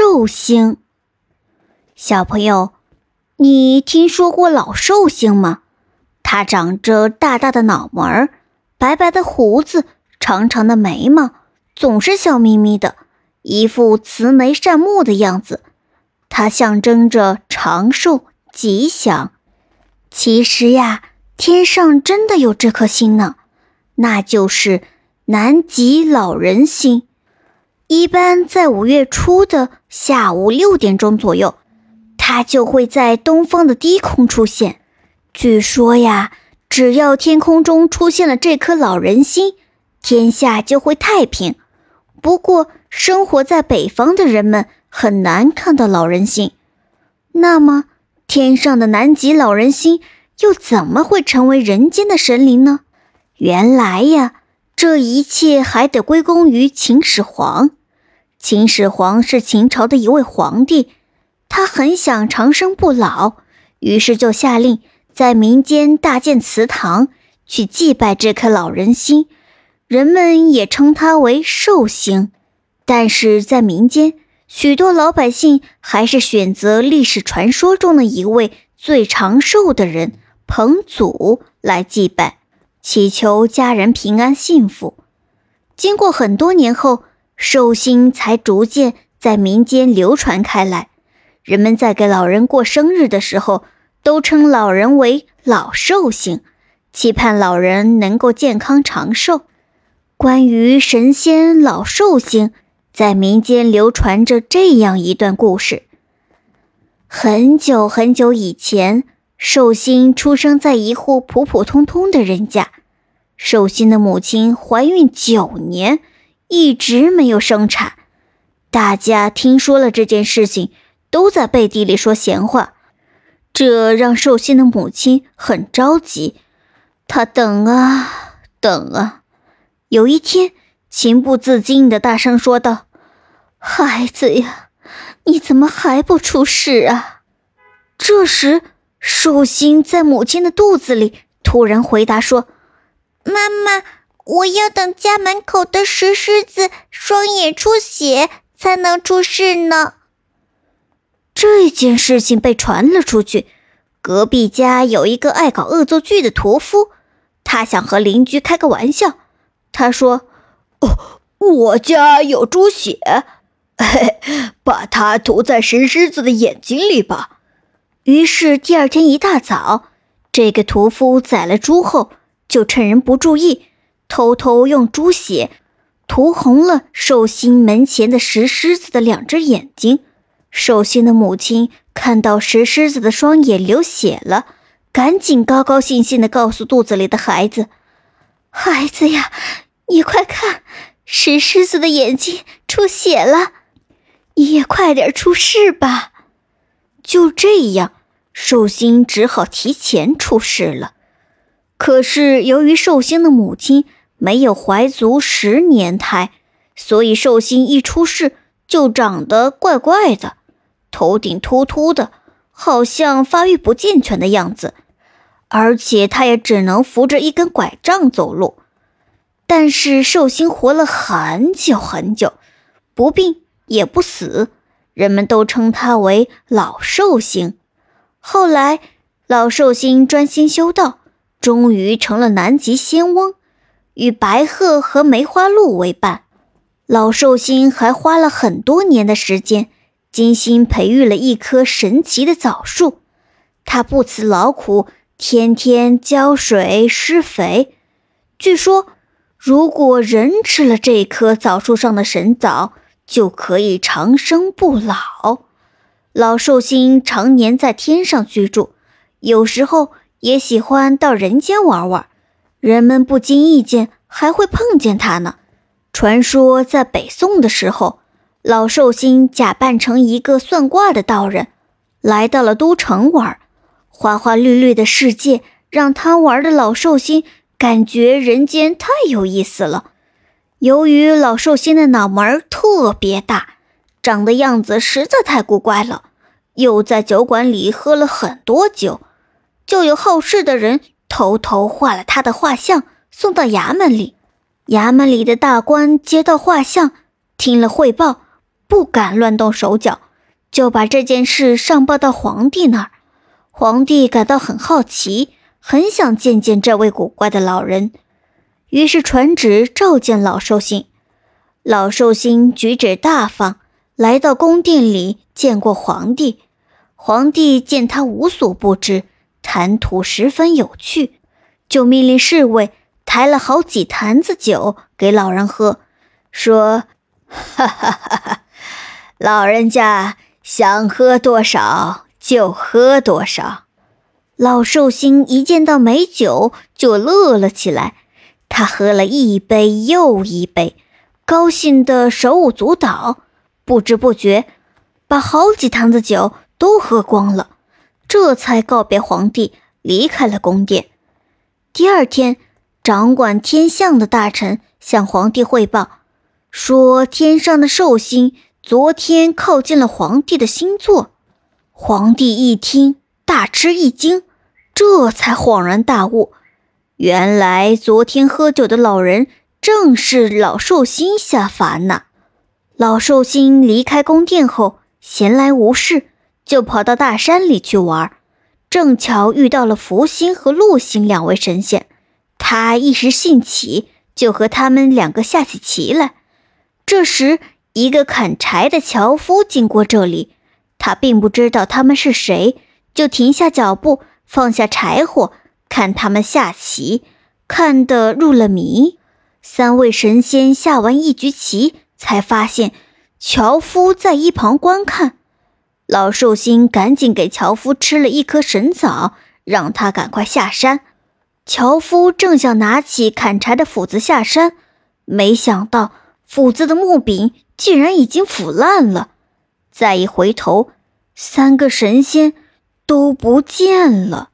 寿星。小朋友，你听说过老寿星吗？他长着大大的脑门儿，白白的胡子，长长的眉毛，总是笑眯眯的，一副慈眉善目的样子。它象征着长寿吉祥。其实呀，天上真的有这颗星呢，那就是南极老人星。一般在五月初的下午六点钟左右，它就会在东方的低空出现。据说呀，只要天空中出现了这颗老人星，天下就会太平。不过，生活在北方的人们很难看到老人星。那么，天上的南极老人星又怎么会成为人间的神灵呢？原来呀，这一切还得归功于秦始皇。秦始皇是秦朝的一位皇帝，他很想长生不老，于是就下令。在民间大建祠堂，去祭拜这颗老人星，人们也称他为寿星。但是在民间，许多老百姓还是选择历史传说中的一位最长寿的人彭祖来祭拜，祈求家人平安幸福。经过很多年后，寿星才逐渐在民间流传开来。人们在给老人过生日的时候。都称老人为老寿星，期盼老人能够健康长寿。关于神仙老寿星，在民间流传着这样一段故事：很久很久以前，寿星出生在一户普普通通的人家。寿星的母亲怀孕九年，一直没有生产。大家听说了这件事情，都在背地里说闲话。这让寿星的母亲很着急，她等啊等啊，有一天，情不自禁的大声说道：“孩子呀，你怎么还不出世啊？”这时，寿星在母亲的肚子里突然回答说：“妈妈，我要等家门口的石狮子双眼出血才能出事呢。”这件事情被传了出去，隔壁家有一个爱搞恶作剧的屠夫，他想和邻居开个玩笑。他说：“哦，我家有猪血，嘿，把它涂在石狮子的眼睛里吧。”于是第二天一大早，这个屠夫宰了猪后，就趁人不注意，偷偷用猪血涂红了寿星门前的石狮子的两只眼睛。寿星的母亲看到石狮子的双眼流血了，赶紧高高兴兴地告诉肚子里的孩子：“孩子呀，你快看，石狮子的眼睛出血了，你也快点出世吧。”就这样，寿星只好提前出世了。可是由于寿星的母亲没有怀足十年胎，所以寿星一出世就长得怪怪的。头顶秃秃的，好像发育不健全的样子，而且他也只能扶着一根拐杖走路。但是寿星活了很久很久，不病也不死，人们都称他为老寿星。后来，老寿星专心修道，终于成了南极仙翁，与白鹤和梅花鹿为伴。老寿星还花了很多年的时间。精心培育了一棵神奇的枣树，他不辞劳苦，天天浇水施肥。据说，如果人吃了这棵枣树上的神枣，就可以长生不老。老寿星常年在天上居住，有时候也喜欢到人间玩玩，人们不经意间还会碰见他呢。传说在北宋的时候。老寿星假扮成一个算卦的道人，来到了都城玩。花花绿绿的世界让贪玩的老寿星感觉人间太有意思了。由于老寿星的脑门特别大，长的样子实在太古怪了，又在酒馆里喝了很多酒，就有好事的人偷偷画了他的画像送到衙门里。衙门里的大官接到画像，听了汇报。不敢乱动手脚，就把这件事上报到皇帝那儿。皇帝感到很好奇，很想见见这位古怪的老人，于是传旨召见老寿星。老寿星举止大方，来到宫殿里见过皇帝。皇帝见他无所不知，谈吐十分有趣，就命令侍卫抬了好几坛子酒给老人喝，说：“哈哈哈哈，老人家想喝多少就喝多少。”老寿星一见到美酒就乐了起来，他喝了一杯又一杯，高兴得手舞足蹈，不知不觉把好几坛子酒都喝光了，这才告别皇帝，离开了宫殿。第二天，掌管天象的大臣向皇帝汇报，说天上的寿星昨天靠近了皇帝的星座。皇帝一听，大吃一惊。这才恍然大悟，原来昨天喝酒的老人正是老寿星下凡呐。老寿星离开宫殿后，闲来无事，就跑到大山里去玩，正巧遇到了福星和禄星两位神仙。他一时兴起，就和他们两个下起棋来。这时，一个砍柴的樵夫经过这里，他并不知道他们是谁，就停下脚步。放下柴火，看他们下棋，看得入了迷。三位神仙下完一局棋，才发现樵夫在一旁观看。老寿星赶紧给樵夫吃了一颗神枣，让他赶快下山。樵夫正想拿起砍柴的斧子下山，没想到斧子的木柄竟然已经腐烂了。再一回头，三个神仙。都不见了。